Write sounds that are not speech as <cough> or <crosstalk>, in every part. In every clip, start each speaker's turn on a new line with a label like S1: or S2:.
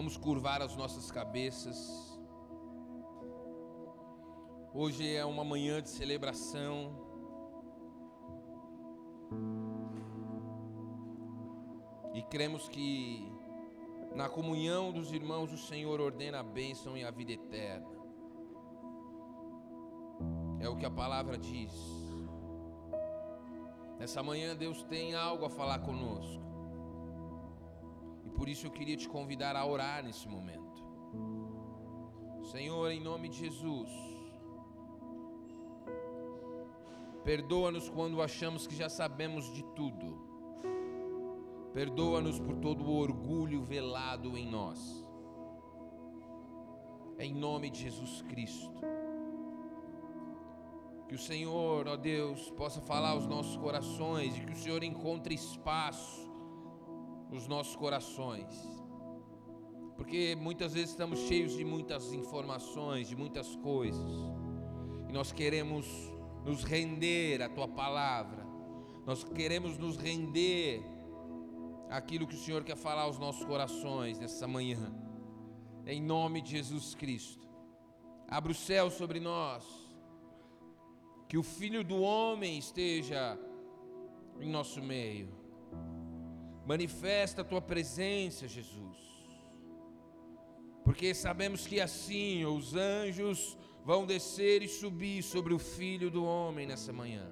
S1: Vamos curvar as nossas cabeças. Hoje é uma manhã de celebração. E cremos que na comunhão dos irmãos o Senhor ordena a bênção e a vida eterna. É o que a palavra diz. Nessa manhã Deus tem algo a falar conosco. Por isso eu queria te convidar a orar nesse momento. Senhor, em nome de Jesus, Perdoa-nos quando achamos que já sabemos de tudo. Perdoa-nos por todo o orgulho velado em nós. Em nome de Jesus Cristo. Que o Senhor, ó Deus, possa falar aos nossos corações e que o Senhor encontre espaço nos nossos corações. Porque muitas vezes estamos cheios de muitas informações, de muitas coisas. E nós queremos nos render à tua palavra. Nós queremos nos render àquilo que o Senhor quer falar aos nossos corações nessa manhã. Em nome de Jesus Cristo. Abra o céu sobre nós. Que o Filho do Homem esteja em nosso meio. Manifesta a tua presença, Jesus. Porque sabemos que assim os anjos vão descer e subir sobre o filho do homem nessa manhã.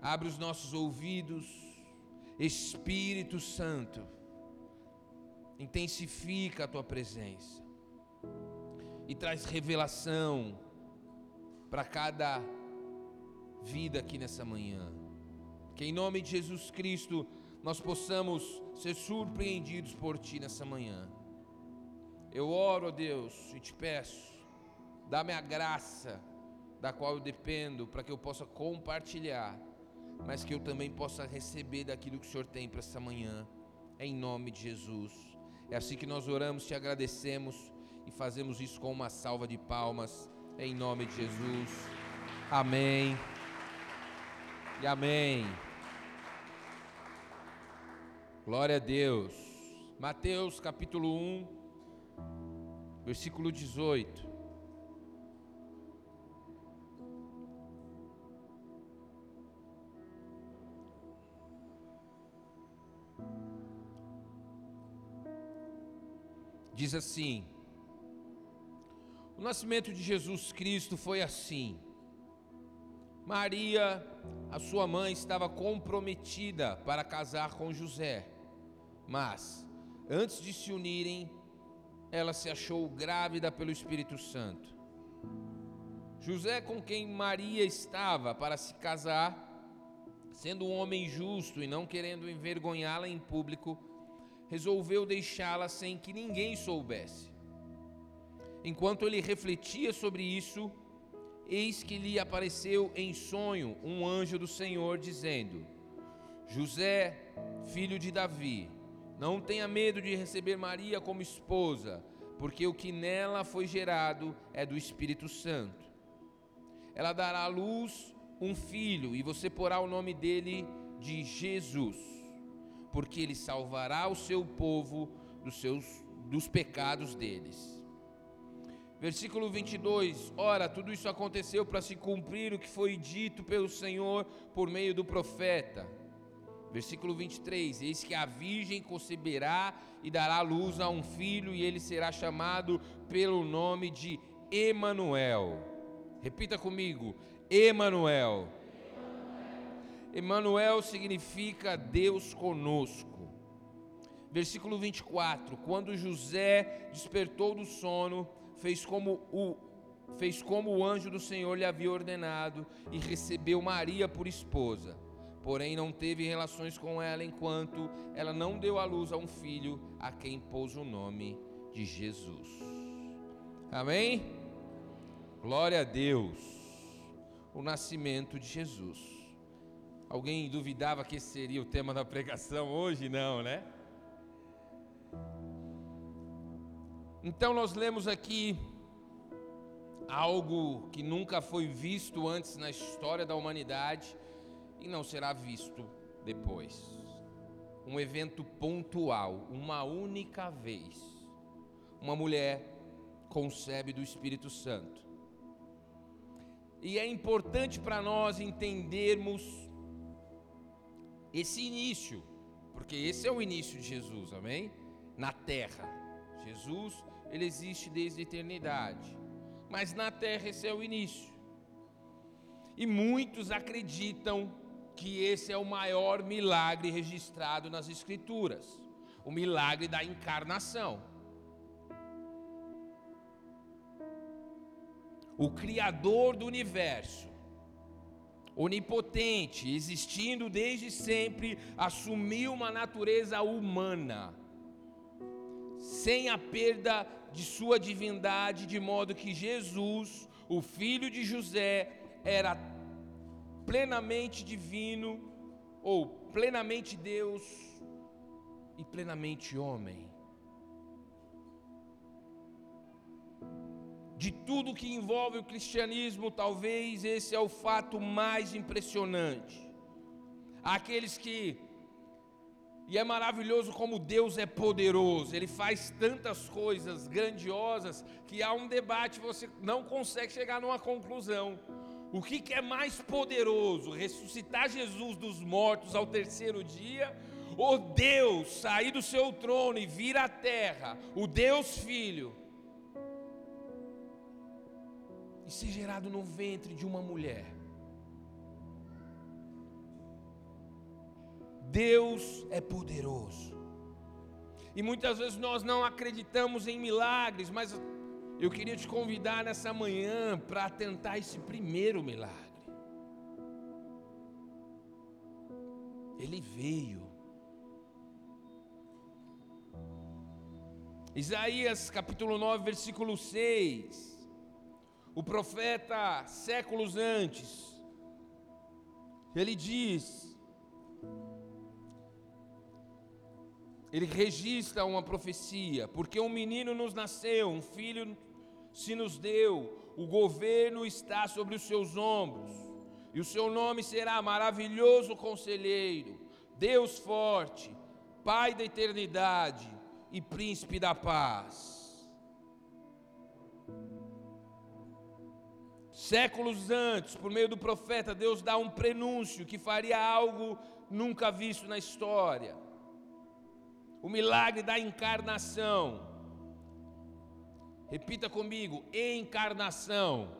S1: Abre os nossos ouvidos, Espírito Santo, intensifica a tua presença e traz revelação para cada vida aqui nessa manhã. Que em nome de Jesus Cristo nós possamos ser surpreendidos por Ti nessa manhã. Eu oro a Deus e te peço Dá-me a graça da qual eu dependo para que eu possa compartilhar, mas que eu também possa receber daquilo que o Senhor tem para essa manhã, em nome de Jesus. É assim que nós oramos, te agradecemos e fazemos isso com uma salva de palmas, em nome de Jesus. Amém. E amém. Glória a Deus. Mateus capítulo 1, versículo 18. diz assim: O nascimento de Jesus Cristo foi assim. Maria, a sua mãe, estava comprometida para casar com José, mas antes de se unirem, ela se achou grávida pelo Espírito Santo. José, com quem Maria estava para se casar, sendo um homem justo e não querendo envergonhá-la em público, resolveu deixá-la sem que ninguém soubesse. Enquanto ele refletia sobre isso, eis que lhe apareceu em sonho um anjo do Senhor, dizendo: José, filho de Davi, não tenha medo de receber Maria como esposa, porque o que nela foi gerado é do Espírito Santo. Ela dará à luz um filho, e você porá o nome dele de Jesus porque ele salvará o seu povo dos seus dos pecados deles. Versículo 22: Ora, tudo isso aconteceu para se cumprir o que foi dito pelo Senhor por meio do profeta. Versículo 23: Eis que a virgem conceberá e dará luz a um filho, e ele será chamado pelo nome de Emanuel. Repita comigo: Emanuel Emanuel significa Deus conosco. Versículo 24: Quando José despertou do sono, fez como o fez como o anjo do Senhor lhe havia ordenado e recebeu Maria por esposa. Porém não teve relações com ela enquanto ela não deu à luz a um filho a quem pôs o nome de Jesus. Amém? Glória a Deus. O nascimento de Jesus. Alguém duvidava que esse seria o tema da pregação hoje? Não, né? Então nós lemos aqui algo que nunca foi visto antes na história da humanidade e não será visto depois. um evento pontual, uma única vez. Uma mulher concebe do Espírito Santo. E é importante para nós entendermos esse início, porque esse é o início de Jesus, amém? Na terra. Jesus, ele existe desde a eternidade. Mas na terra esse é o início. E muitos acreditam que esse é o maior milagre registrado nas Escrituras o milagre da encarnação. O Criador do universo, onipotente, existindo desde sempre, assumiu uma natureza humana, sem a perda de sua divindade, de modo que Jesus, o filho de José, era plenamente divino, ou plenamente Deus e plenamente homem. De tudo que envolve o cristianismo, talvez esse é o fato mais impressionante. Aqueles que e é maravilhoso como Deus é poderoso, Ele faz tantas coisas grandiosas que há um debate, você não consegue chegar numa conclusão. O que, que é mais poderoso? Ressuscitar Jesus dos mortos ao terceiro dia? Ou Deus sair do seu trono e vir à terra, o Deus Filho, e ser gerado no ventre de uma mulher? Deus é poderoso. E muitas vezes nós não acreditamos em milagres, mas eu queria te convidar nessa manhã para tentar esse primeiro milagre. Ele veio. Isaías capítulo 9, versículo 6. O profeta, séculos antes, ele diz: ele registra uma profecia, porque um menino nos nasceu, um filho se nos deu, o governo está sobre os seus ombros, e o seu nome será maravilhoso conselheiro, Deus forte, Pai da eternidade e príncipe da paz. Séculos antes, por meio do profeta, Deus dá um prenúncio que faria algo nunca visto na história o milagre da encarnação. Repita comigo: encarnação.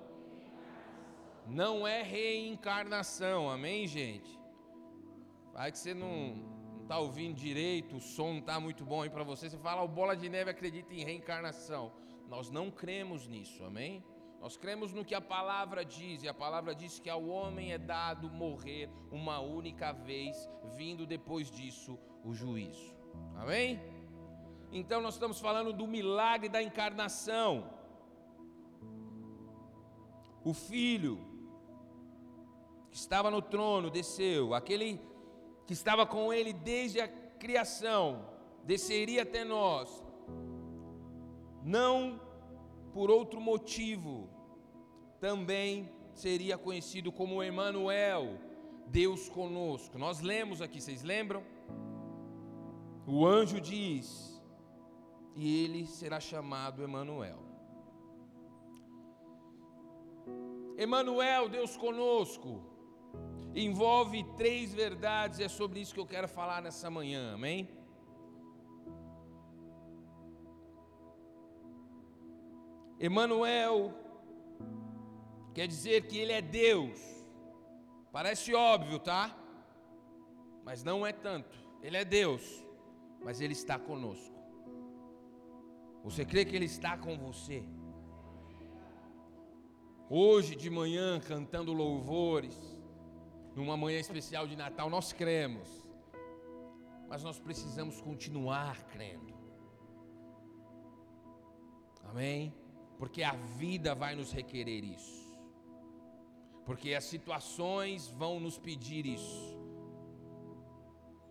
S1: Não é reencarnação, amém, gente? Vai que você não está ouvindo direito, o som não está muito bom aí para você. Você fala, o Bola de Neve acredita em reencarnação. Nós não cremos nisso, amém? Nós cremos no que a palavra diz, e a palavra diz que ao homem é dado morrer uma única vez, vindo depois disso o juízo. Amém? Então nós estamos falando do milagre da encarnação. O filho que estava no trono desceu, aquele que estava com ele desde a criação, desceria até nós. Não por outro motivo, também seria conhecido como Emanuel, Deus conosco. Nós lemos aqui, vocês lembram? O anjo diz: "E ele será chamado Emanuel". Emanuel, Deus conosco, envolve três verdades, é sobre isso que eu quero falar nessa manhã, amém? Emanuel quer dizer que ele é Deus. Parece óbvio, tá? Mas não é tanto. Ele é Deus mas Ele está conosco. Você crê que Ele está com você? Hoje de manhã, cantando louvores, numa manhã especial de Natal, nós cremos, mas nós precisamos continuar crendo. Amém? Porque a vida vai nos requerer isso, porque as situações vão nos pedir isso.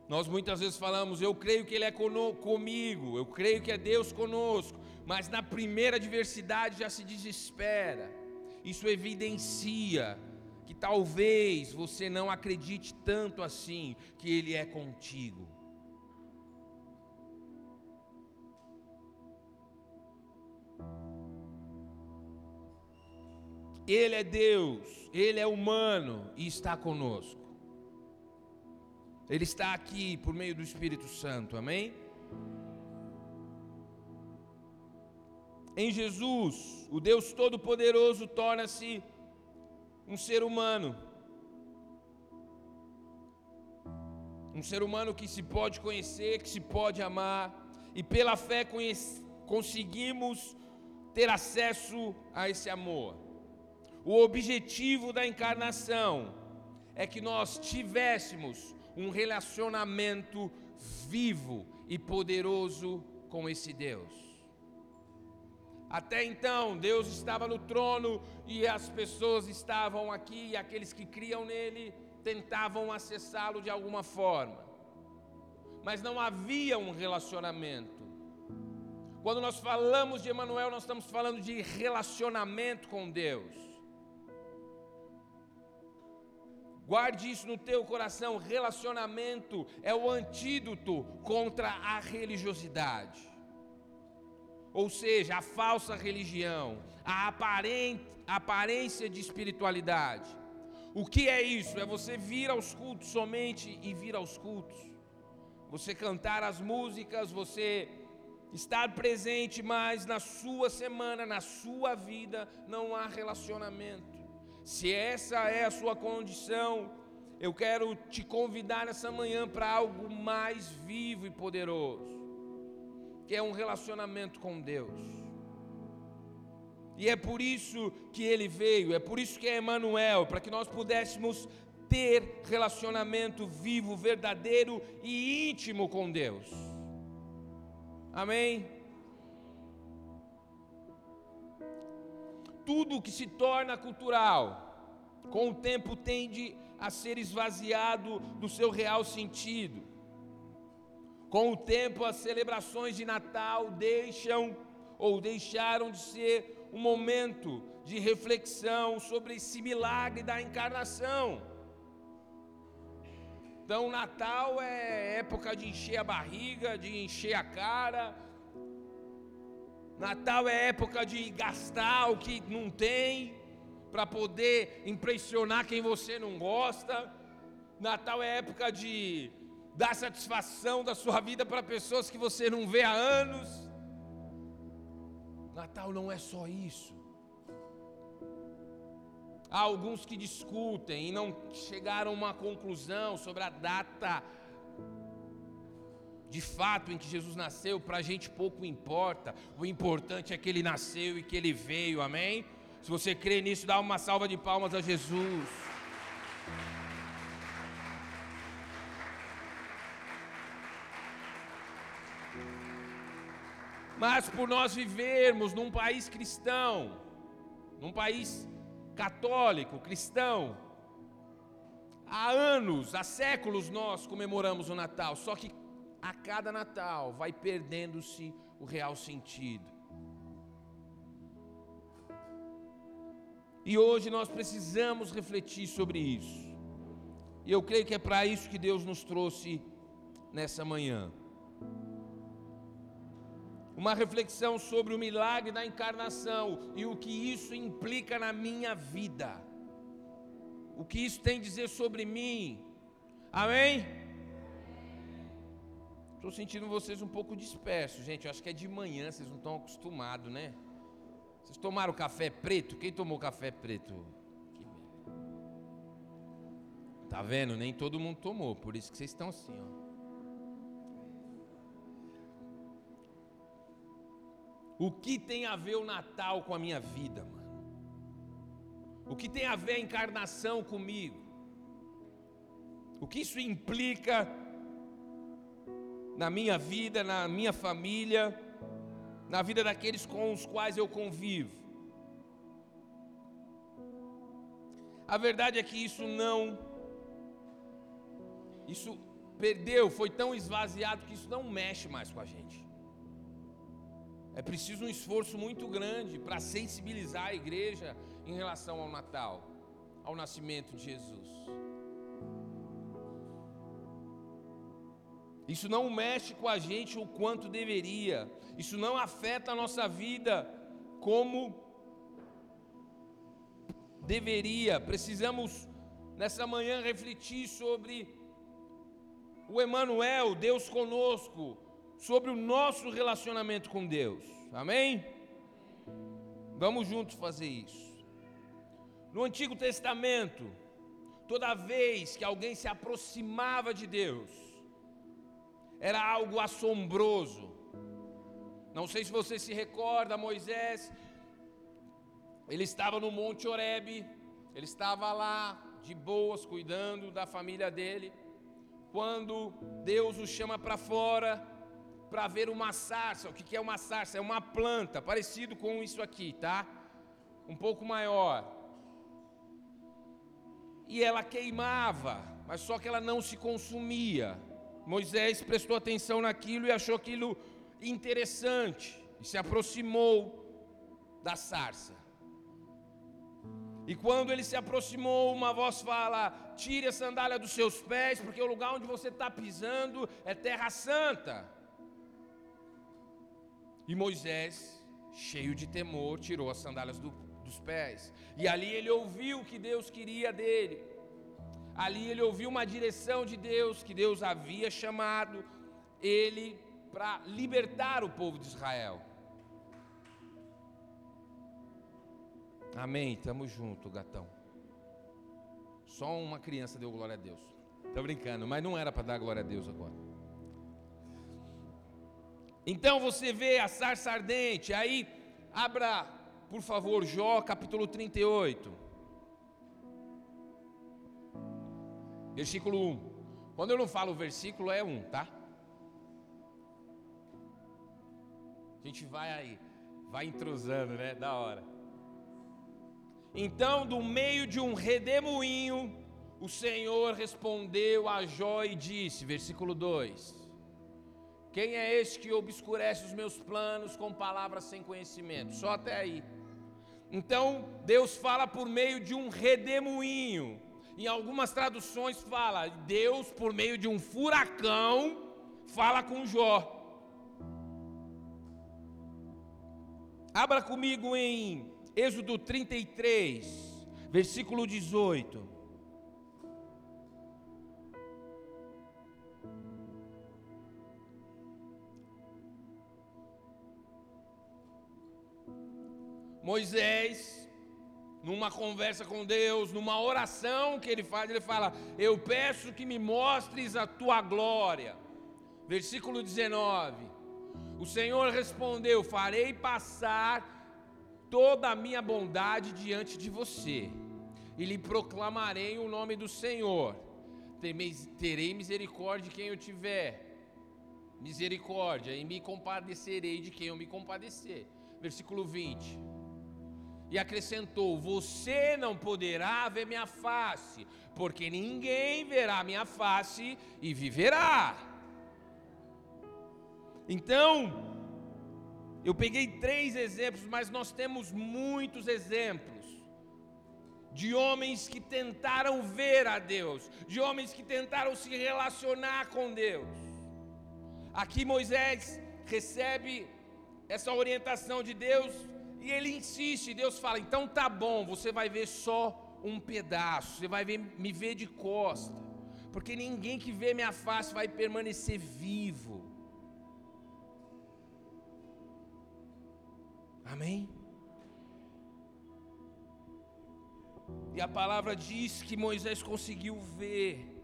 S1: Nós muitas vezes falamos, eu creio que Ele é comigo, eu creio que é Deus conosco, mas na primeira adversidade já se desespera. Isso evidencia que talvez você não acredite tanto assim que Ele é contigo. Ele é Deus, Ele é humano e está conosco. Ele está aqui por meio do Espírito Santo, amém? Em Jesus, o Deus Todo-Poderoso torna-se um ser humano. Um ser humano que se pode conhecer, que se pode amar, e pela fé conseguimos ter acesso a esse amor. O objetivo da encarnação é que nós tivéssemos um relacionamento vivo e poderoso com esse Deus. Até então, Deus estava no trono e as pessoas estavam aqui, e aqueles que criam nele tentavam acessá-lo de alguma forma. Mas não havia um relacionamento. Quando nós falamos de Emanuel, nós estamos falando de relacionamento com Deus. Guarde isso no teu coração, relacionamento é o antídoto contra a religiosidade. Ou seja, a falsa religião, a aparência de espiritualidade. O que é isso? É você vir aos cultos somente e vir aos cultos. Você cantar as músicas, você estar presente, mas na sua semana, na sua vida, não há relacionamento. Se essa é a sua condição, eu quero te convidar nessa manhã para algo mais vivo e poderoso, que é um relacionamento com Deus. E é por isso que ele veio, é por isso que é Emmanuel, para que nós pudéssemos ter relacionamento vivo, verdadeiro e íntimo com Deus. Amém? Tudo que se torna cultural, com o tempo tende a ser esvaziado do seu real sentido. Com o tempo, as celebrações de Natal deixam ou deixaram de ser um momento de reflexão sobre esse milagre da encarnação. Então, Natal é época de encher a barriga, de encher a cara. Natal é época de gastar o que não tem, para poder impressionar quem você não gosta. Natal é época de dar satisfação da sua vida para pessoas que você não vê há anos. Natal não é só isso. Há alguns que discutem e não chegaram a uma conclusão sobre a data de fato em que Jesus nasceu, para a gente pouco importa, o importante é que ele nasceu e que ele veio, amém? Se você crê nisso, dá uma salva de palmas a Jesus. Mas por nós vivermos num país cristão, num país católico, cristão. Há anos, há séculos nós comemoramos o Natal, só que a cada Natal vai perdendo-se o real sentido. E hoje nós precisamos refletir sobre isso. E eu creio que é para isso que Deus nos trouxe nessa manhã uma reflexão sobre o milagre da encarnação e o que isso implica na minha vida. O que isso tem a dizer sobre mim. Amém? Estou sentindo vocês um pouco dispersos, gente. Eu acho que é de manhã, vocês não estão acostumados, né? Vocês tomaram café preto? Quem tomou café preto? Tá vendo? Nem todo mundo tomou, por isso que vocês estão assim, ó. O que tem a ver o Natal com a minha vida, mano? O que tem a ver a encarnação comigo? O que isso implica na minha vida, na minha família, na vida daqueles com os quais eu convivo? A verdade é que isso não, isso perdeu, foi tão esvaziado que isso não mexe mais com a gente. É preciso um esforço muito grande para sensibilizar a igreja em relação ao Natal, ao nascimento de Jesus. Isso não mexe com a gente o quanto deveria. Isso não afeta a nossa vida como deveria, precisamos nessa manhã refletir sobre o Emanuel, Deus conosco, sobre o nosso relacionamento com Deus. Amém? Vamos juntos fazer isso. No Antigo Testamento, toda vez que alguém se aproximava de Deus, era algo assombroso. Não sei se você se recorda, Moisés, ele estava no Monte Horebe, ele estava lá de boas, cuidando da família dele, quando Deus o chama para fora para ver uma sarça. O que é uma sarça? É uma planta, parecido com isso aqui, tá? Um pouco maior e ela queimava, mas só que ela não se consumia. Moisés prestou atenção naquilo e achou aquilo interessante e se aproximou da sarça. E quando ele se aproximou, uma voz fala: Tire a sandália dos seus pés, porque o lugar onde você está pisando é terra santa. E Moisés, cheio de temor, tirou as sandálias do, dos pés. E ali ele ouviu o que Deus queria dele. Ali ele ouviu uma direção de Deus, que Deus havia chamado ele para libertar o povo de Israel. Amém, tamo junto, gatão. Só uma criança deu glória a Deus. Tô brincando, mas não era para dar glória a Deus agora. Então você vê a sarça ardente, aí abra por favor, Jó capítulo 38. Versículo 1. Quando eu não falo versículo, é 1, tá? A gente vai aí, vai entrosando, né? Da hora. Então, do meio de um redemoinho, o Senhor respondeu a Jó e disse, versículo 2: Quem é este que obscurece os meus planos com palavras sem conhecimento? Só até aí. Então, Deus fala por meio de um redemoinho. Em algumas traduções fala, Deus por meio de um furacão fala com Jó. Abra comigo em Êxodo 33, versículo 18. Moisés, numa conversa com Deus, numa oração que ele faz, ele fala: Eu peço que me mostres a tua glória. Versículo 19: O Senhor respondeu: Farei passar toda a minha bondade diante de você, e lhe proclamarei o nome do Senhor. Terei misericórdia de quem eu tiver misericórdia, e me compadecerei de quem eu me compadecer. Versículo 20 e acrescentou: Você não poderá ver minha face, porque ninguém verá minha face e viverá. Então, eu peguei três exemplos, mas nós temos muitos exemplos de homens que tentaram ver a Deus, de homens que tentaram se relacionar com Deus. Aqui Moisés recebe essa orientação de Deus e ele insiste, Deus fala: então tá bom, você vai ver só um pedaço, você vai ver, me ver de costa, porque ninguém que vê minha face vai permanecer vivo. Amém? E a palavra diz que Moisés conseguiu ver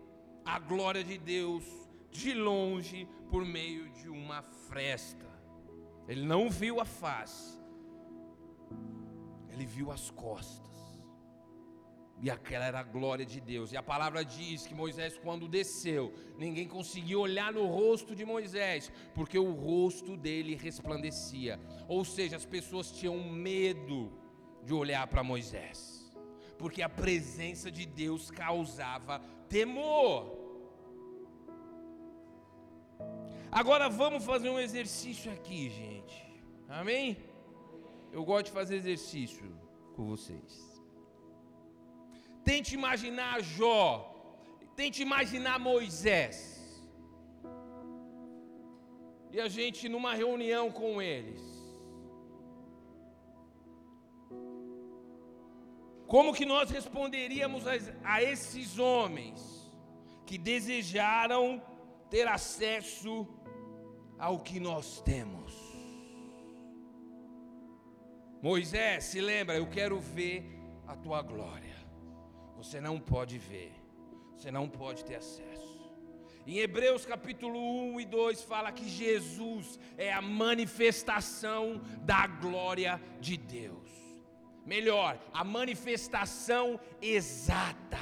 S1: a glória de Deus de longe por meio de uma fresta. Ele não viu a face, ele viu as costas. E aquela era a glória de Deus. E a palavra diz que Moisés, quando desceu, ninguém conseguiu olhar no rosto de Moisés, porque o rosto dele resplandecia. Ou seja, as pessoas tinham medo de olhar para Moisés, porque a presença de Deus causava temor. Agora vamos fazer um exercício aqui, gente. Amém? Eu gosto de fazer exercício com vocês. Tente imaginar Jó. Tente imaginar Moisés. E a gente numa reunião com eles. Como que nós responderíamos a, a esses homens que desejaram ter acesso ao que nós temos? Moisés, se lembra, eu quero ver a tua glória. Você não pode ver, você não pode ter acesso. Em Hebreus capítulo 1 e 2 fala que Jesus é a manifestação da glória de Deus. Melhor, a manifestação exata,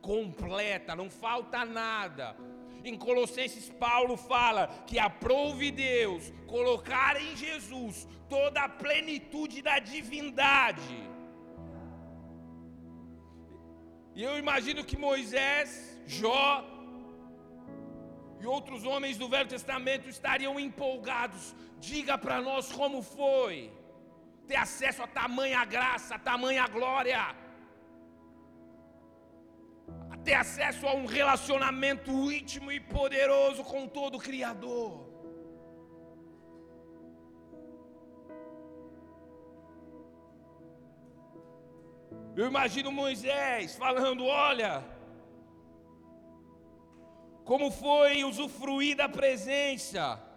S1: completa, não falta nada. Em Colossenses, Paulo fala que aprove Deus colocar em Jesus toda a plenitude da divindade. E eu imagino que Moisés, Jó, e outros homens do Velho Testamento estariam empolgados. Diga para nós como foi ter acesso a tamanha graça, a tamanha glória, ter acesso a um relacionamento íntimo e poderoso com todo o Criador. Eu imagino Moisés falando: Olha, como foi usufruir da presença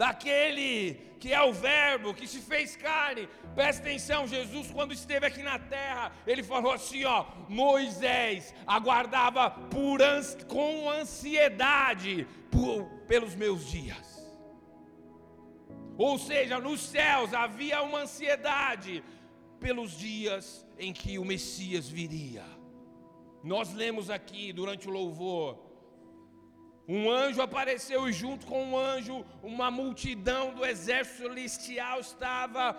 S1: daquele que é o Verbo, que se fez carne. Presta atenção, Jesus, quando esteve aqui na terra, ele falou assim: ó, Moisés aguardava por ans com ansiedade por, pelos meus dias. Ou seja, nos céus havia uma ansiedade pelos dias em que o Messias viria. Nós lemos aqui durante o louvor um anjo apareceu e junto com um anjo, uma multidão do exército celestial estava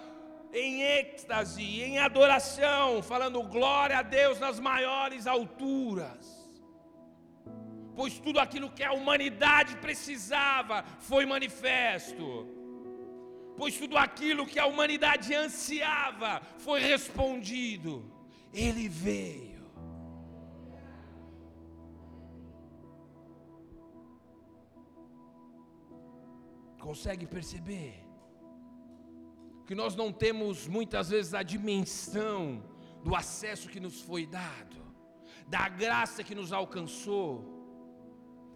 S1: em êxtase, em adoração, falando glória a Deus nas maiores alturas. Pois tudo aquilo que a humanidade precisava foi manifesto. Pois tudo aquilo que a humanidade ansiava foi respondido. Ele veio. Consegue perceber? Que nós não temos muitas vezes a dimensão do acesso que nos foi dado, da graça que nos alcançou.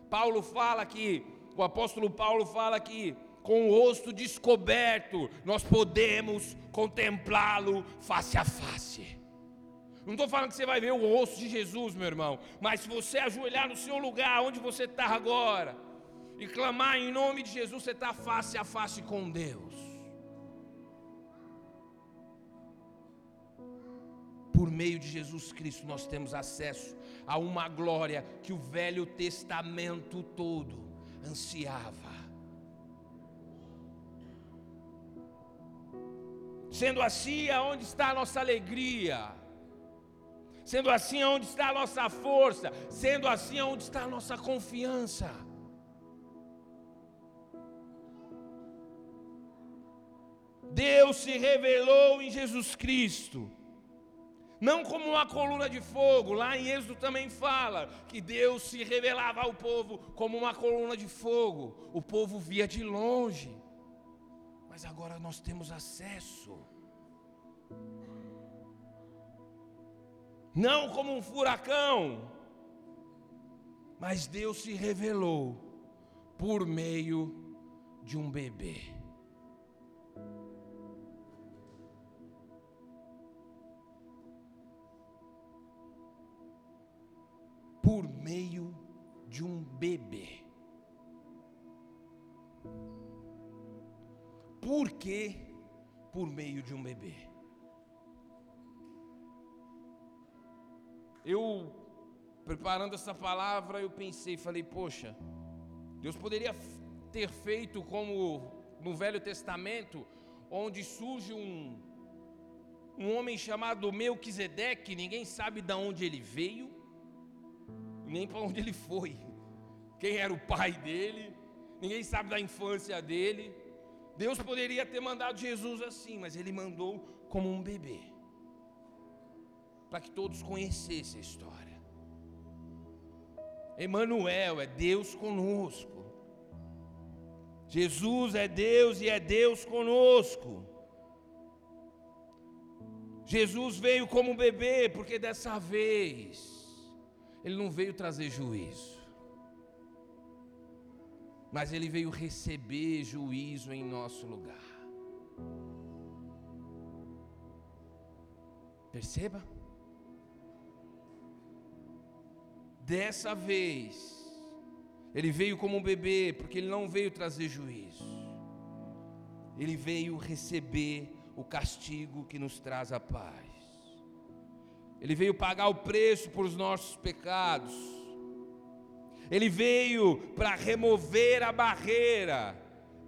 S1: Paulo fala que, o apóstolo Paulo fala que, com o rosto descoberto, nós podemos contemplá-lo face a face. Não estou falando que você vai ver o rosto de Jesus, meu irmão, mas se você ajoelhar no seu lugar, onde você está agora, e clamar em nome de Jesus, você está face a face com Deus. Por meio de Jesus Cristo, nós temos acesso a uma glória que o Velho Testamento todo ansiava. Sendo assim, aonde está a nossa alegria? Sendo assim, aonde está a nossa força? Sendo assim, aonde está a nossa confiança? Deus se revelou em Jesus Cristo. Não como uma coluna de fogo, lá em Êxodo também fala que Deus se revelava ao povo como uma coluna de fogo. O povo via de longe, mas agora nós temos acesso. Não como um furacão, mas Deus se revelou por meio de um bebê. Por meio de um bebê. Por que por meio de um bebê? Eu, preparando essa palavra, eu pensei, falei, poxa, Deus poderia ter feito como no Velho Testamento, onde surge um, um homem chamado Melquisedeque, ninguém sabe de onde ele veio, nem para onde ele foi, quem era o pai dele, ninguém sabe da infância dele. Deus poderia ter mandado Jesus assim, mas ele mandou como um bebê, para que todos conhecessem a história. Emanuel é Deus conosco. Jesus é Deus e é Deus conosco. Jesus veio como um bebê, porque dessa vez ele não veio trazer juízo, mas ele veio receber juízo em nosso lugar. Perceba? Dessa vez, ele veio como um bebê, porque ele não veio trazer juízo, ele veio receber o castigo que nos traz a paz. Ele veio pagar o preço por os nossos pecados. Ele veio para remover a barreira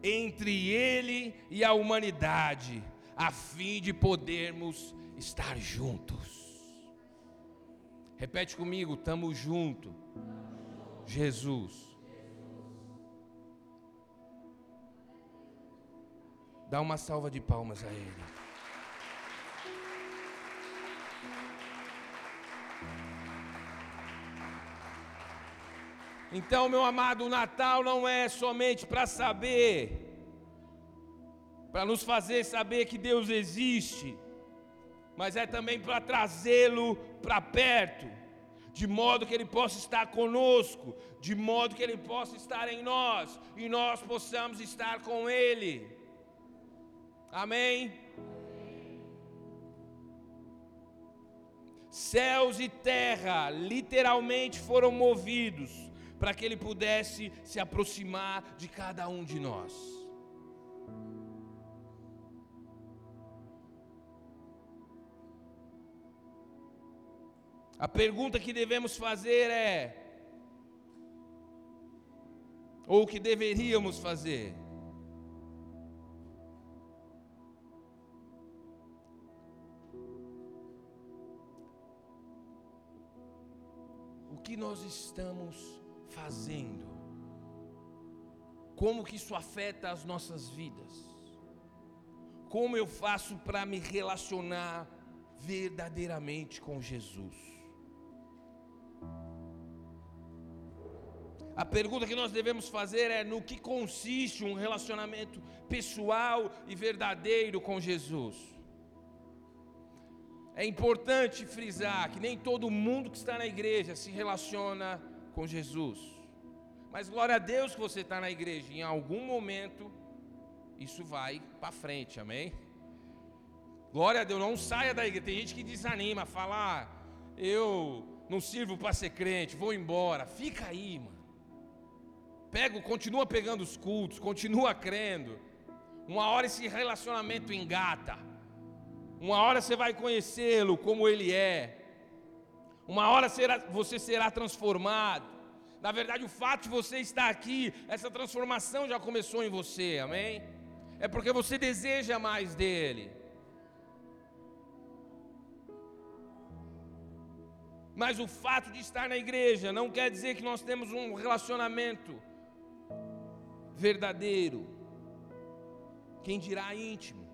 S1: entre ele e a humanidade, a fim de podermos estar juntos. Repete comigo, estamos juntos. Jesus. Dá uma salva de palmas a Ele. Então, meu amado, o Natal não é somente para saber, para nos fazer saber que Deus existe, mas é também para trazê-lo para perto, de modo que Ele possa estar conosco, de modo que Ele possa estar em nós e nós possamos estar com Ele. Amém? Céus e terra literalmente foram movidos para que Ele pudesse se aproximar de cada um de nós. A pergunta que devemos fazer é: ou o que deveríamos fazer? que nós estamos fazendo? Como que isso afeta as nossas vidas? Como eu faço para me relacionar verdadeiramente com Jesus? A pergunta que nós devemos fazer é: no que consiste um relacionamento pessoal e verdadeiro com Jesus? É importante frisar que nem todo mundo que está na igreja se relaciona com Jesus. Mas glória a Deus que você está na igreja. Em algum momento isso vai para frente, amém? Glória a Deus, não saia da igreja. Tem gente que desanima, fala, ah, eu não sirvo para ser crente, vou embora. Fica aí, mano. Pega, continua pegando os cultos, continua crendo. Uma hora esse relacionamento engata. Uma hora você vai conhecê-lo como ele é. Uma hora será, você será transformado. Na verdade, o fato de você estar aqui, essa transformação já começou em você, amém? É porque você deseja mais dele. Mas o fato de estar na igreja não quer dizer que nós temos um relacionamento verdadeiro. Quem dirá íntimo?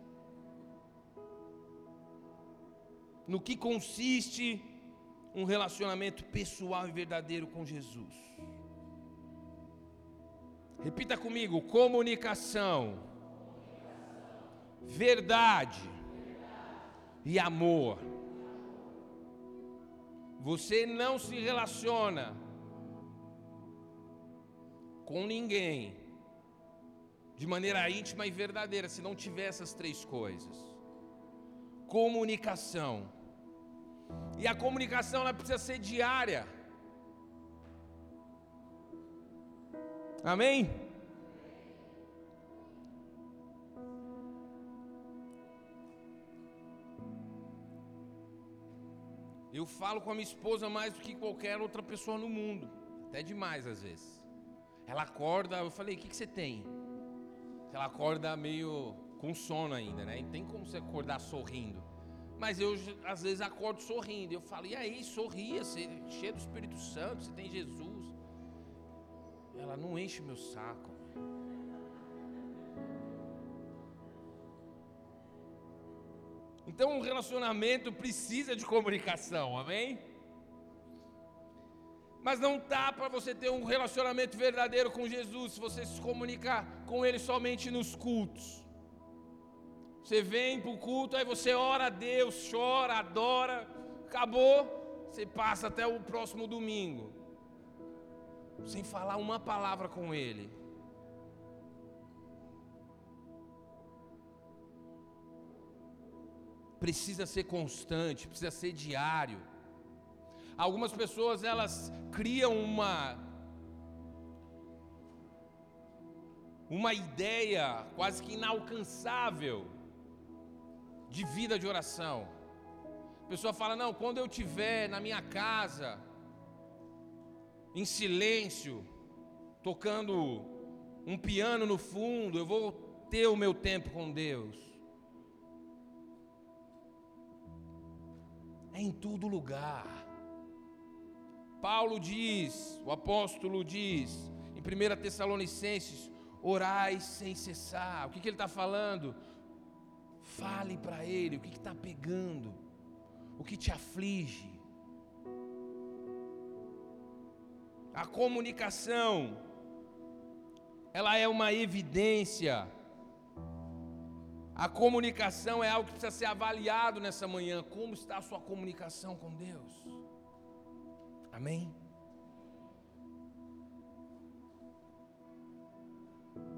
S1: no que consiste um relacionamento pessoal e verdadeiro com Jesus. Repita comigo: comunicação, verdade e amor. Você não se relaciona com ninguém de maneira íntima e verdadeira se não tiver essas três coisas comunicação. E a comunicação ela precisa ser diária. Amém? Eu falo com a minha esposa mais do que qualquer outra pessoa no mundo. Até demais às vezes. Ela acorda, eu falei, o que, que você tem? Ela acorda meio com sono ainda, né? Não tem como você acordar sorrindo. Mas eu às vezes acordo sorrindo. Eu falo, e aí, sorria, você é cheio do Espírito Santo, você tem Jesus. Ela não enche meu saco. Então um relacionamento precisa de comunicação, amém? Mas não dá para você ter um relacionamento verdadeiro com Jesus se você se comunicar com Ele somente nos cultos. Você vem para o culto, aí você ora a Deus, chora, adora, acabou, você passa até o próximo domingo, sem falar uma palavra com Ele. Precisa ser constante, precisa ser diário. Algumas pessoas elas criam uma uma ideia quase que inalcançável de vida de oração. A pessoa fala: "Não, quando eu tiver na minha casa em silêncio, tocando um piano no fundo, eu vou ter o meu tempo com Deus". É em todo lugar. Paulo diz, o apóstolo diz, em 1 Tessalonicenses: orai sem cessar. O que, que ele está falando? Fale para ele o que está pegando, o que te aflige. A comunicação, ela é uma evidência. A comunicação é algo que precisa ser avaliado nessa manhã. Como está a sua comunicação com Deus? Amém?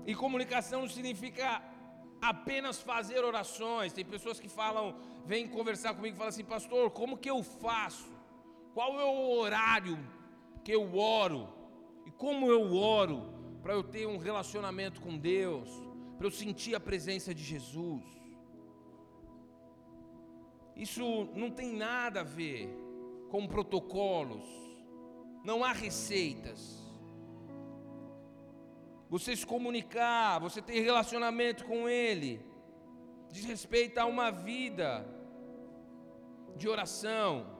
S1: E comunicação não significa apenas fazer orações. Tem pessoas que falam, vêm conversar comigo e falam assim, pastor, como que eu faço? Qual é o horário que eu oro? E como eu oro para eu ter um relacionamento com Deus, para eu sentir a presença de Jesus? Isso não tem nada a ver com protocolos, não há receitas você se comunicar, você ter relacionamento com Ele, diz respeito a uma vida de oração,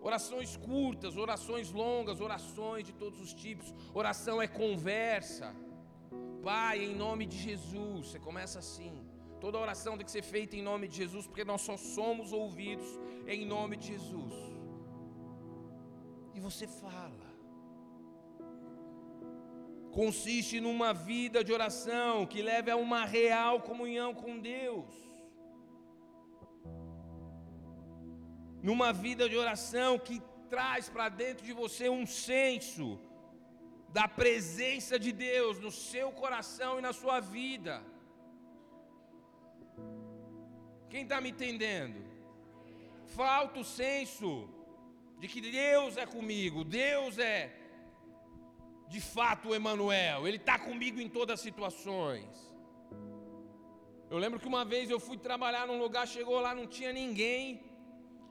S1: orações curtas, orações longas, orações de todos os tipos. Oração é conversa. Pai, em nome de Jesus, você começa assim. Toda oração tem que ser feita em nome de Jesus, porque nós só somos ouvidos em nome de Jesus. E você fala consiste numa vida de oração que leve a uma real comunhão com Deus. Numa vida de oração que traz para dentro de você um senso da presença de Deus no seu coração e na sua vida. Quem está me entendendo? Falta o senso de que Deus é comigo, Deus é de fato o Emanuel, ele está comigo em todas as situações. Eu lembro que uma vez eu fui trabalhar num lugar, chegou lá, não tinha ninguém,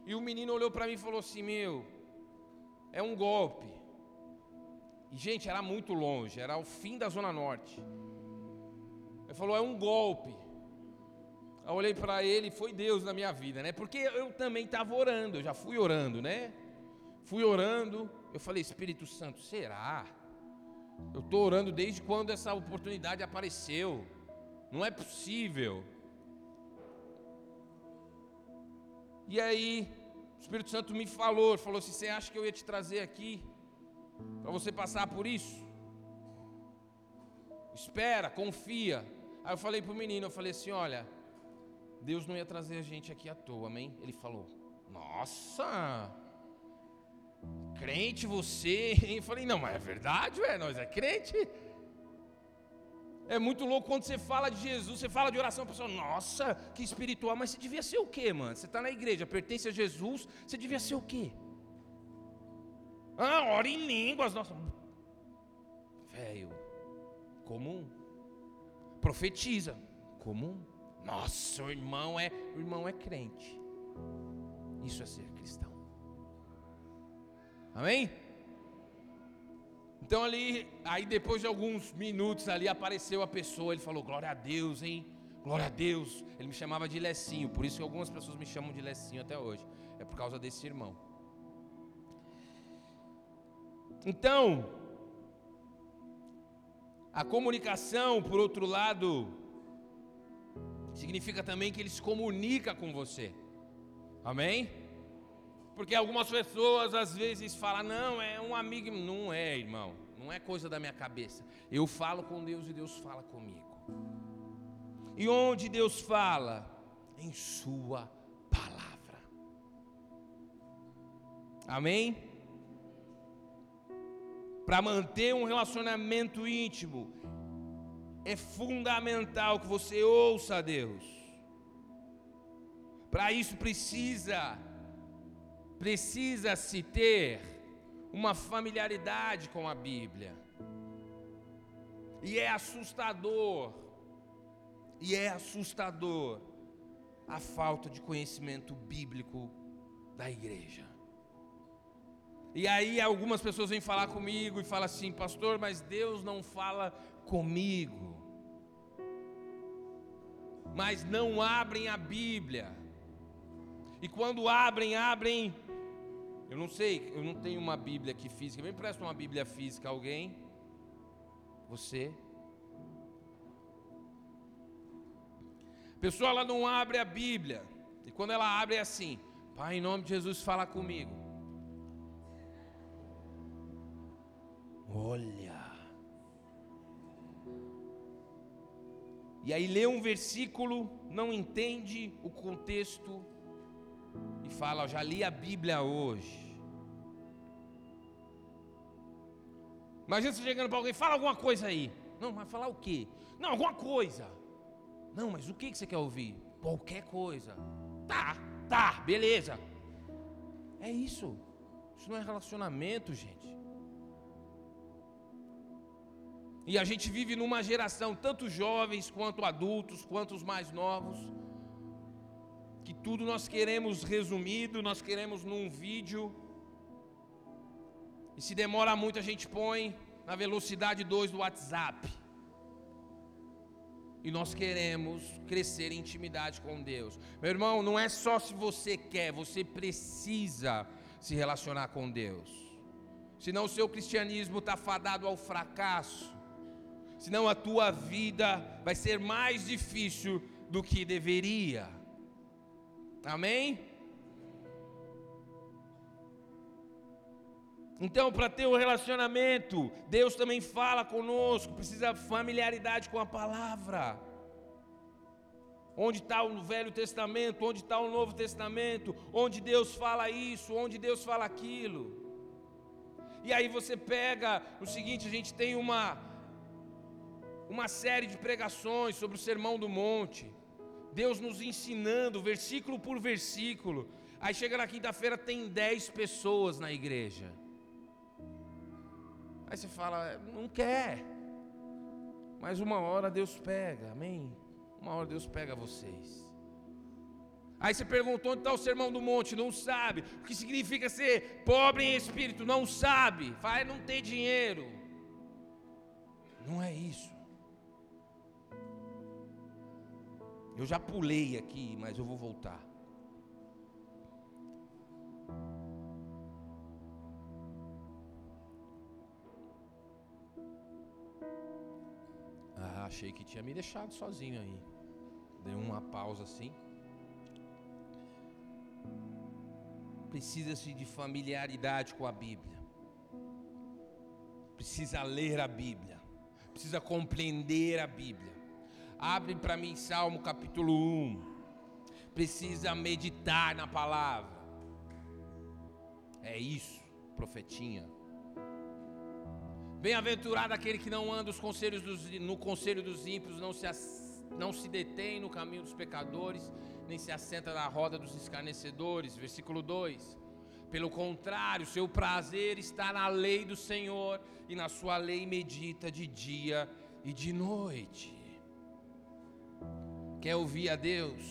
S1: e o menino olhou para mim e falou assim: Meu, é um golpe. E gente, era muito longe, era o fim da Zona Norte. Ele falou: É um golpe. Eu olhei para ele, foi Deus na minha vida, né? Porque eu também estava orando, eu já fui orando, né? Fui orando, eu falei: Espírito Santo, será? Eu estou orando desde quando essa oportunidade apareceu. Não é possível. E aí, o Espírito Santo me falou, falou assim: "Você acha que eu ia te trazer aqui para você passar por isso? Espera, confia". Aí eu falei para o menino, eu falei assim: "Olha, Deus não ia trazer a gente aqui à toa, amém?" Ele falou: "Nossa, crente você. Eu falei, não, mas é verdade, ué, nós é crente. É muito louco quando você fala de Jesus, você fala de oração, a pessoa, nossa, que espiritual, mas você devia ser o quê, mano? Você está na igreja, pertence a Jesus, você devia ser o quê? Ah, ora em línguas, nossa. Velho, comum. Profetiza, comum. Nossa, o irmão é, o irmão é crente. Isso é ser. Amém? Então ali, aí depois de alguns minutos ali apareceu a pessoa, ele falou: "Glória a Deus, hein? Glória a Deus". Ele me chamava de Lecinho, por isso que algumas pessoas me chamam de Lecinho até hoje. É por causa desse irmão. Então, a comunicação, por outro lado, significa também que ele se comunica com você. Amém? Porque algumas pessoas às vezes falam, não, é um amigo. Não é, irmão. Não é coisa da minha cabeça. Eu falo com Deus e Deus fala comigo. E onde Deus fala? Em Sua palavra. Amém? Para manter um relacionamento íntimo, é fundamental que você ouça a Deus. Para isso precisa precisa se ter uma familiaridade com a Bíblia. E é assustador, e é assustador a falta de conhecimento bíblico da igreja. E aí algumas pessoas vêm falar comigo e falam assim, pastor, mas Deus não fala comigo. Mas não abrem a Bíblia. E quando abrem, abrem eu não sei, eu não tenho uma Bíblia aqui física. Me empresta uma Bíblia física a alguém? Você? A pessoa ela não abre a Bíblia. E quando ela abre é assim: Pai, em nome de Jesus, fala comigo. Olha. E aí lê um versículo, não entende o contexto e fala: Já li a Bíblia hoje. Imagina você chegando para alguém, fala alguma coisa aí. Não, mas falar o quê? Não, alguma coisa. Não, mas o que você quer ouvir? Qualquer coisa. Tá, tá, beleza. É isso. Isso não é relacionamento, gente. E a gente vive numa geração, tanto jovens quanto adultos, quanto os mais novos, que tudo nós queremos resumido, nós queremos num vídeo. E se demora muito, a gente põe na velocidade 2 do WhatsApp. E nós queremos crescer em intimidade com Deus. Meu irmão, não é só se você quer, você precisa se relacionar com Deus. Senão o seu cristianismo está fadado ao fracasso. Senão a tua vida vai ser mais difícil do que deveria. Amém? Então, para ter o um relacionamento, Deus também fala conosco, precisa familiaridade com a palavra. Onde está o Velho Testamento, onde está o Novo Testamento, onde Deus fala isso, onde Deus fala aquilo. E aí você pega o seguinte: a gente tem uma, uma série de pregações sobre o Sermão do Monte. Deus nos ensinando, versículo por versículo. Aí chega na quinta-feira, tem dez pessoas na igreja. Aí você fala, não quer. Mas uma hora Deus pega, amém? Uma hora Deus pega vocês. Aí você perguntou onde está o sermão do monte, não sabe. O que significa ser pobre em espírito, não sabe. Vai não ter dinheiro. Não é isso. Eu já pulei aqui, mas eu vou voltar. Ah, achei que tinha me deixado sozinho aí. Dei uma pausa assim. Precisa-se de familiaridade com a Bíblia. Precisa ler a Bíblia. Precisa compreender a Bíblia. Abre para mim Salmo capítulo 1. Precisa meditar na palavra. É isso, profetinha. Bem-aventurado aquele que não anda os conselhos dos, no conselho dos ímpios, não se, não se detém no caminho dos pecadores, nem se assenta na roda dos escarnecedores. Versículo 2. Pelo contrário, seu prazer está na lei do Senhor, e na sua lei medita de dia e de noite. Quer ouvir a Deus?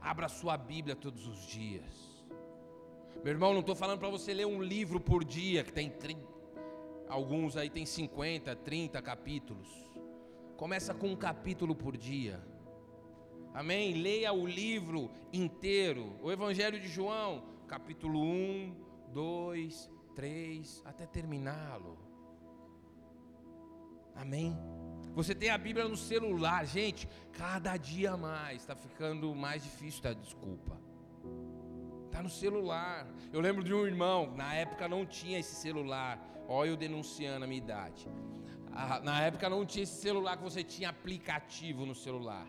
S1: Abra sua Bíblia todos os dias. Meu irmão, não estou falando para você ler um livro por dia, que tem 30, alguns aí tem 50, 30 capítulos. Começa com um capítulo por dia. Amém? Leia o livro inteiro. O Evangelho de João, capítulo 1, 2, 3, até terminá-lo. Amém? Você tem a Bíblia no celular, gente. Cada dia mais está ficando mais difícil dar desculpa. Está no celular. Eu lembro de um irmão, na época não tinha esse celular. Olha eu denunciando a minha idade. na época não tinha esse celular que você tinha aplicativo no celular.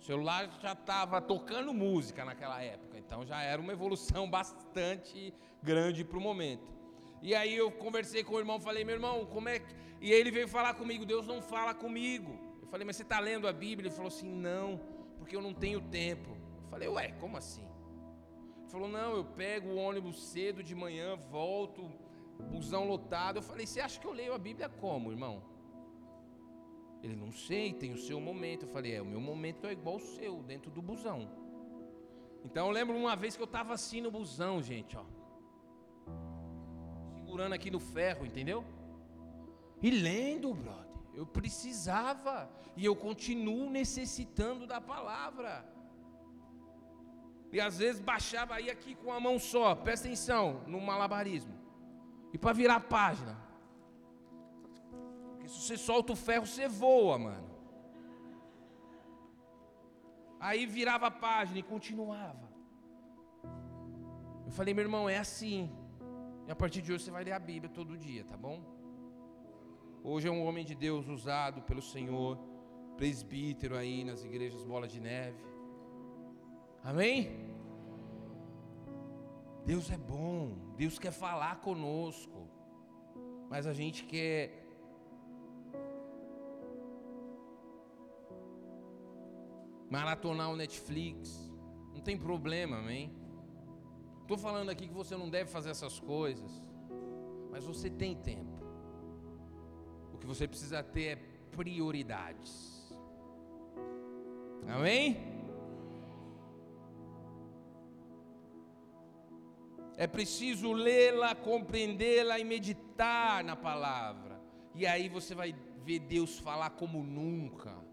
S1: O celular já estava tocando música naquela época, então já era uma evolução <laughs> bastante grande para o momento. E aí eu conversei com o irmão, falei, meu irmão, como é que. E ele veio falar comigo, Deus não fala comigo. Eu falei, mas você está lendo a Bíblia? Ele falou assim, não, porque eu não tenho tempo. Eu falei, ué, como assim? Ele falou, não, eu pego o ônibus cedo de manhã, volto, busão lotado. Eu falei, você acha que eu leio a Bíblia como, irmão? Ele não sei, tem o seu momento. Eu falei, é, o meu momento é igual o seu, dentro do busão. Então eu lembro uma vez que eu estava assim no busão, gente, ó. Segurando aqui no ferro, entendeu? E lendo, brother. Eu precisava. E eu continuo necessitando da palavra. E às vezes baixava aí aqui com a mão só, presta atenção, no malabarismo. E para virar a página. Porque se você solta o ferro, você voa, mano. Aí virava a página e continuava. Eu falei, meu irmão, é assim. E a partir de hoje você vai ler a Bíblia todo dia, tá bom? Hoje é um homem de Deus usado pelo Senhor, presbítero aí nas igrejas Bola de Neve. Amém? Deus é bom, Deus quer falar conosco, mas a gente quer maratonar o Netflix, não tem problema, amém? Estou falando aqui que você não deve fazer essas coisas, mas você tem tempo. O que você precisa ter é prioridades. Amém? É preciso lê-la, compreendê-la e meditar na palavra. E aí você vai ver Deus falar como nunca.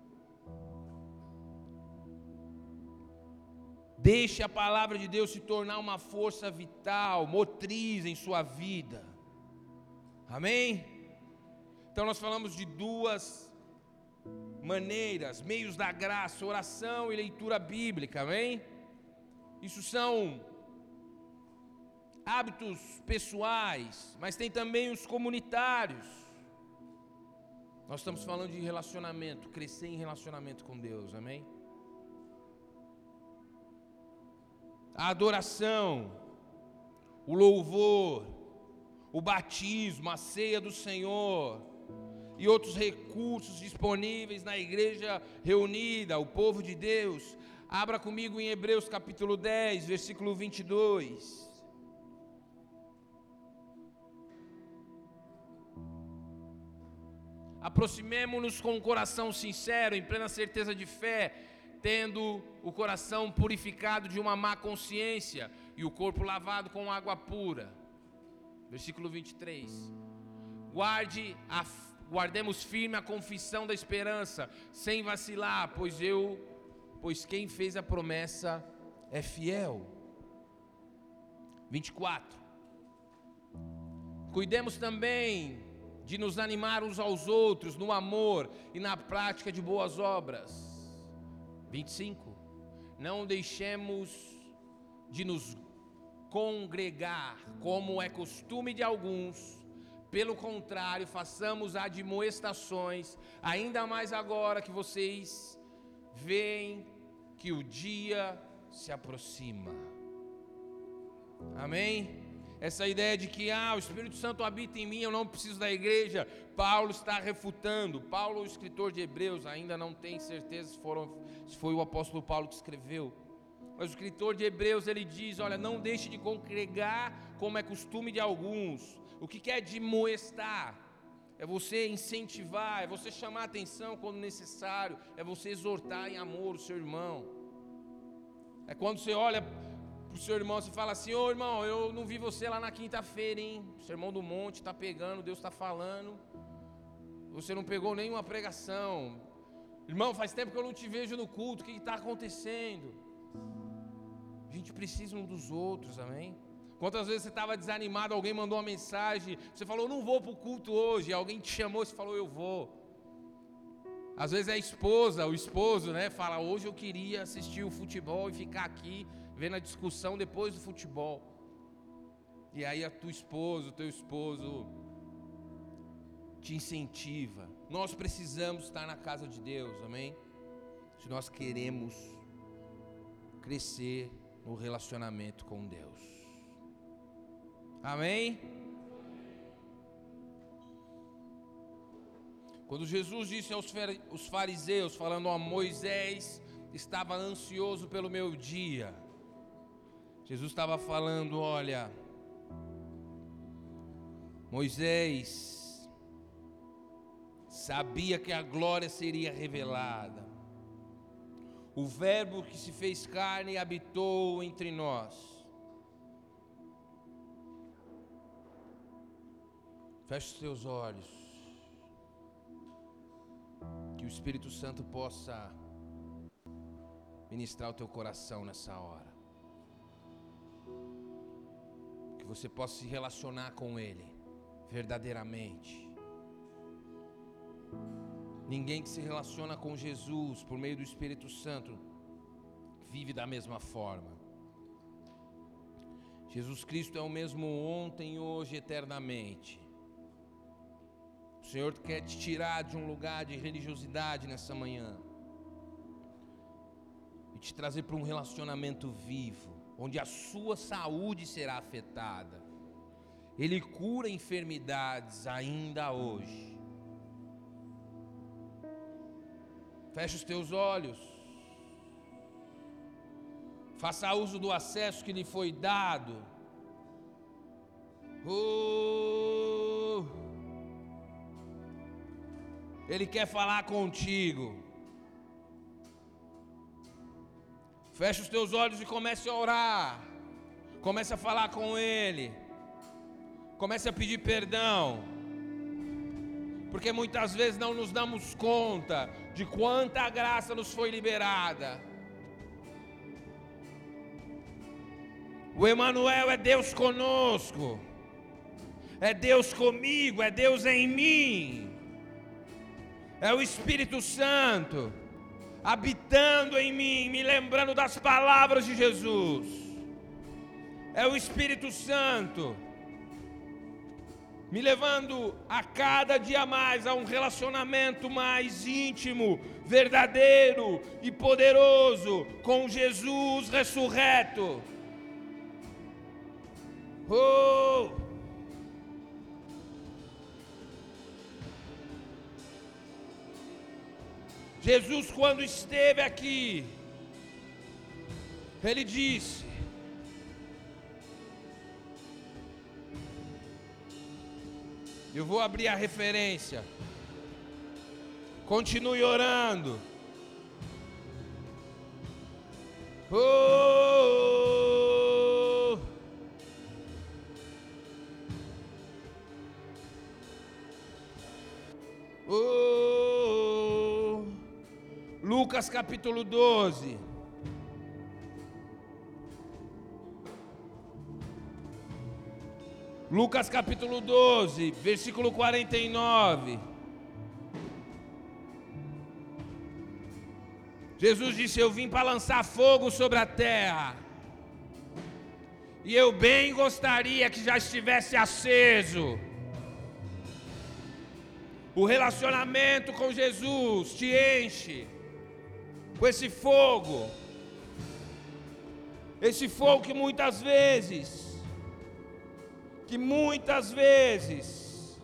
S1: Deixe a palavra de Deus se tornar uma força vital, motriz em sua vida. Amém? Então nós falamos de duas maneiras, meios da graça, oração e leitura bíblica, amém? Isso são hábitos pessoais, mas tem também os comunitários. Nós estamos falando de relacionamento, crescer em relacionamento com Deus, amém? A adoração, o louvor, o batismo, a ceia do Senhor e outros recursos disponíveis na igreja reunida, o povo de Deus. Abra comigo em Hebreus capítulo 10, versículo 22. Aproximemo-nos com um coração sincero, em plena certeza de fé, tendo o coração purificado de uma má consciência e o corpo lavado com água pura. Versículo 23. Guarde a, guardemos firme a confissão da esperança, sem vacilar, pois eu, pois quem fez a promessa é fiel. 24. Cuidemos também de nos animar uns aos outros no amor e na prática de boas obras 25. Não deixemos de nos congregar, como é costume de alguns. Pelo contrário, façamos admoestações, ainda mais agora que vocês veem que o dia se aproxima. Amém? Essa ideia de que ah, o Espírito Santo habita em mim, eu não preciso da igreja. Paulo está refutando. Paulo, o escritor de Hebreus, ainda não tem certeza se, foram, se foi o apóstolo Paulo que escreveu. Mas o escritor de Hebreus ele diz: Olha, não deixe de congregar como é costume de alguns. O que é de moestar? É você incentivar, é você chamar atenção quando necessário, é você exortar em amor o seu irmão. É quando você olha para o seu irmão, você fala assim: Ô irmão, eu não vi você lá na quinta-feira, hein? O sermão do monte está pegando, Deus está falando. Você não pegou nenhuma pregação. Irmão, faz tempo que eu não te vejo no culto, o que está acontecendo? A gente precisa um dos outros, amém? Quantas vezes você estava desanimado, alguém mandou uma mensagem, você falou, não vou para o culto hoje, alguém te chamou, você falou, eu vou. Às vezes é a esposa, o esposo, né? Fala, hoje eu queria assistir o futebol e ficar aqui vendo a discussão depois do futebol. E aí a tua esposa, o teu esposo te incentiva. Nós precisamos estar na casa de Deus, amém? Se nós queremos crescer no relacionamento com Deus. Amém? Quando Jesus disse aos fariseus, falando a Moisés, estava ansioso pelo meu dia. Jesus estava falando: olha, Moisés sabia que a glória seria revelada. O Verbo que se fez carne habitou entre nós. Feche os teus olhos. Que o Espírito Santo possa ministrar o teu coração nessa hora. Que você possa se relacionar com Ele verdadeiramente. Ninguém que se relaciona com Jesus por meio do Espírito Santo vive da mesma forma. Jesus Cristo é o mesmo ontem, hoje, eternamente. O Senhor quer te tirar de um lugar de religiosidade nessa manhã e te trazer para um relacionamento vivo, onde a sua saúde será afetada. Ele cura enfermidades ainda hoje. Feche os teus olhos. Faça uso do acesso que lhe foi dado. Uh, ele quer falar contigo. Feche os teus olhos e comece a orar. Comece a falar com Ele. Comece a pedir perdão. Porque muitas vezes não nos damos conta de quanta graça nos foi liberada. O Emanuel é Deus conosco. É Deus comigo, é Deus em mim. É o Espírito Santo habitando em mim, me lembrando das palavras de Jesus. É o Espírito Santo me levando a cada dia mais a um relacionamento mais íntimo, verdadeiro e poderoso com Jesus ressurreto. Oh! Jesus, quando esteve aqui, ele disse: Eu vou abrir a referência. Continue orando. Oh! Oh! Lucas capítulo 12. Lucas capítulo 12, versículo 49. Jesus disse: Eu vim para lançar fogo sobre a terra. E eu bem gostaria que já estivesse aceso. O relacionamento com Jesus te enche com esse fogo. Esse fogo que muitas vezes que muitas vezes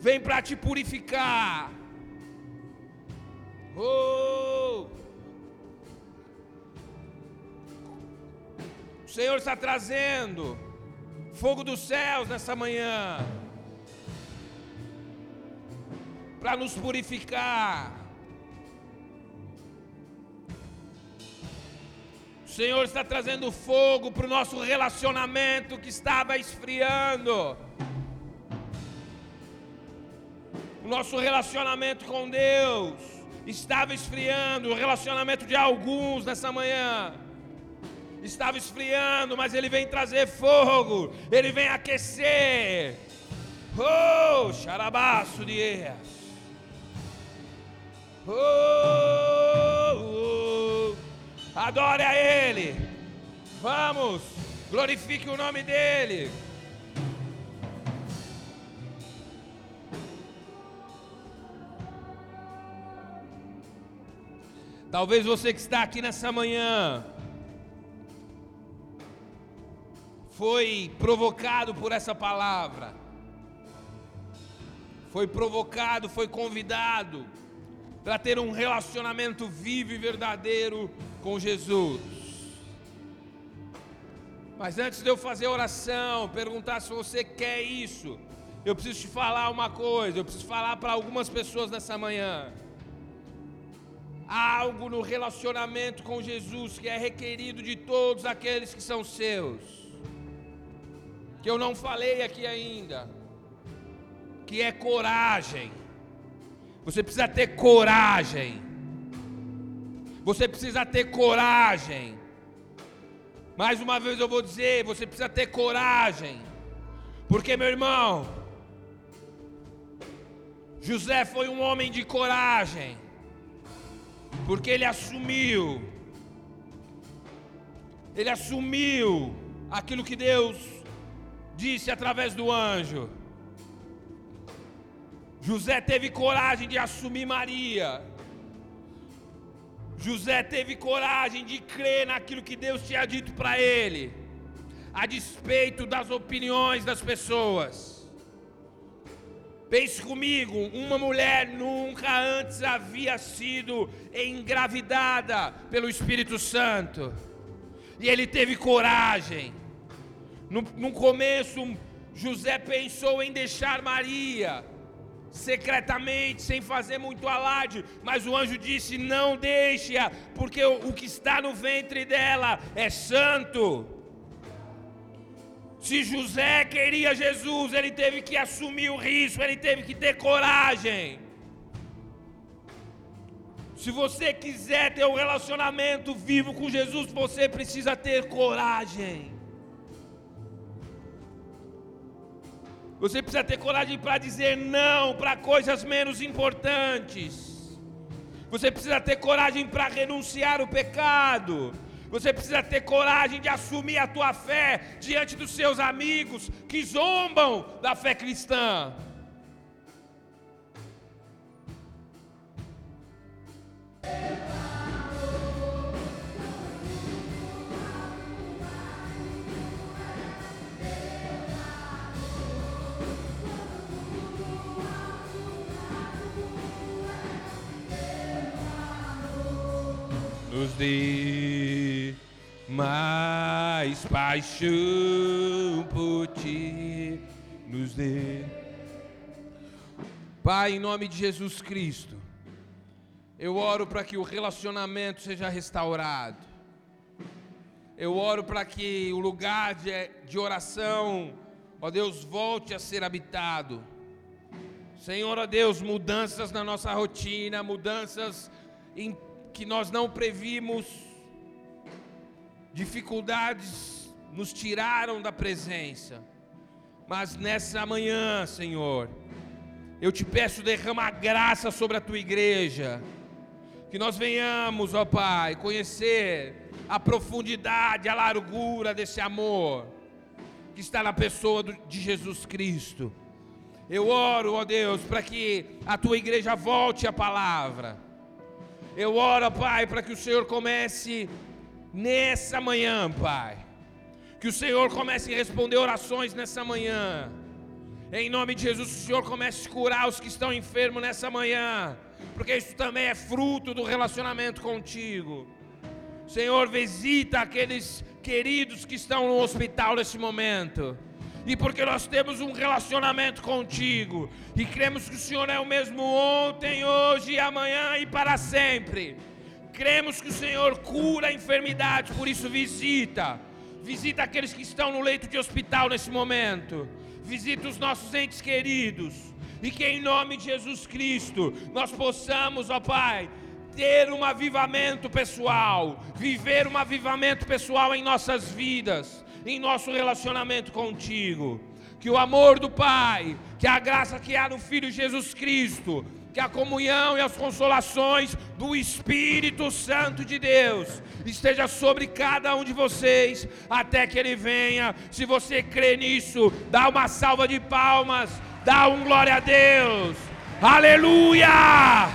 S1: vem para te purificar. Oh! O Senhor está trazendo fogo dos céus nessa manhã para nos purificar. O Senhor está trazendo fogo para o nosso relacionamento que estava esfriando. O nosso relacionamento com Deus estava esfriando. O relacionamento de alguns nessa manhã estava esfriando, mas Ele vem trazer fogo, Ele vem aquecer. Oh, xarabaço de erras. Oh. Adore a Ele. Vamos, glorifique o nome dEle. Talvez você que está aqui nessa manhã foi provocado por essa palavra. Foi provocado, foi convidado para ter um relacionamento vivo e verdadeiro com Jesus. Mas antes de eu fazer oração, perguntar se você quer isso, eu preciso te falar uma coisa, eu preciso falar para algumas pessoas nessa manhã. Há algo no relacionamento com Jesus que é requerido de todos aqueles que são seus, que eu não falei aqui ainda, que é coragem. Você precisa ter coragem. Você precisa ter coragem. Mais uma vez eu vou dizer, você precisa ter coragem. Porque, meu irmão, José foi um homem de coragem. Porque ele assumiu. Ele assumiu aquilo que Deus disse através do anjo. José teve coragem de assumir Maria. José teve coragem de crer naquilo que Deus tinha dito para ele, a despeito das opiniões das pessoas. Pense comigo, uma mulher nunca antes havia sido engravidada pelo Espírito Santo. E ele teve coragem. No, no começo, José pensou em deixar Maria secretamente, sem fazer muito alarde, mas o anjo disse: Não deixe-a, porque o, que está no ventre dela é santo. Se José queria Jesus, ele teve que assumir o risco, ele teve que ter coragem. Se você quiser ter um relacionamento vivo com Jesus, você precisa ter coragem. Você precisa ter coragem para dizer não para coisas menos importantes. Você precisa ter coragem para renunciar o pecado. Você precisa ter coragem de assumir a tua fé diante dos seus amigos que zombam da fé cristã. Dê mais paixão por ti, nos dê. Pai, em nome de Jesus Cristo, eu oro para que o relacionamento seja restaurado. Eu oro para que o lugar de, de oração, ó Deus, volte a ser habitado. Senhor, ó Deus, mudanças na nossa rotina, mudanças em que nós não previmos, dificuldades nos tiraram da presença, mas nessa manhã, Senhor, eu te peço, derrama graça sobre a tua igreja, que nós venhamos, ó Pai, conhecer a profundidade, a largura desse amor que está na pessoa de Jesus Cristo. Eu oro, ó Deus, para que a tua igreja volte a palavra eu oro, Pai, para que o Senhor comece nessa manhã, Pai. Que o Senhor comece a responder orações nessa manhã. Em nome de Jesus, o Senhor comece a curar os que estão enfermos nessa manhã. Porque isso também é fruto do relacionamento contigo. Senhor, visita aqueles queridos que estão no hospital nesse momento e porque nós temos um relacionamento contigo e cremos que o Senhor é o mesmo ontem, hoje amanhã e para sempre. Cremos que o Senhor cura a enfermidade, por isso visita. Visita aqueles que estão no leito de hospital nesse momento. Visita os nossos entes queridos. E que em nome de Jesus Cristo nós possamos, ó Pai, ter um avivamento pessoal, viver um avivamento pessoal em nossas vidas em nosso relacionamento contigo. Que o amor do Pai, que a graça que há no Filho Jesus Cristo, que a comunhão e as consolações do Espírito Santo de Deus esteja sobre cada um de vocês até que ele venha. Se você crê nisso, dá uma salva de palmas, dá um glória a Deus. Aleluia!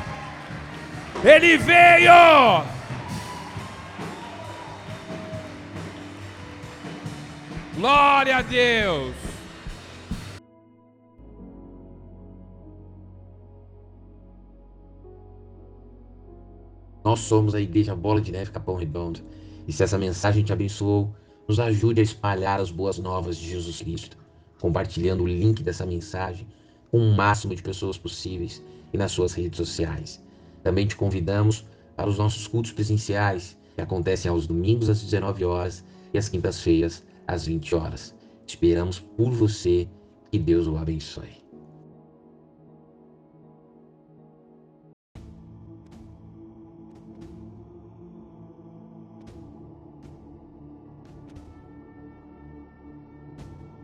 S1: Ele veio! Glória a Deus!
S2: Nós somos a Igreja Bola de Neve Capão Redondo. E se essa mensagem te abençoou, nos ajude a espalhar as boas novas de Jesus Cristo, compartilhando o link dessa mensagem com o máximo de pessoas possíveis e nas suas redes sociais. Também te convidamos para os nossos cultos presenciais, que acontecem aos domingos às 19 horas e às quintas-feiras às 20 horas. Esperamos por você. Que Deus o abençoe.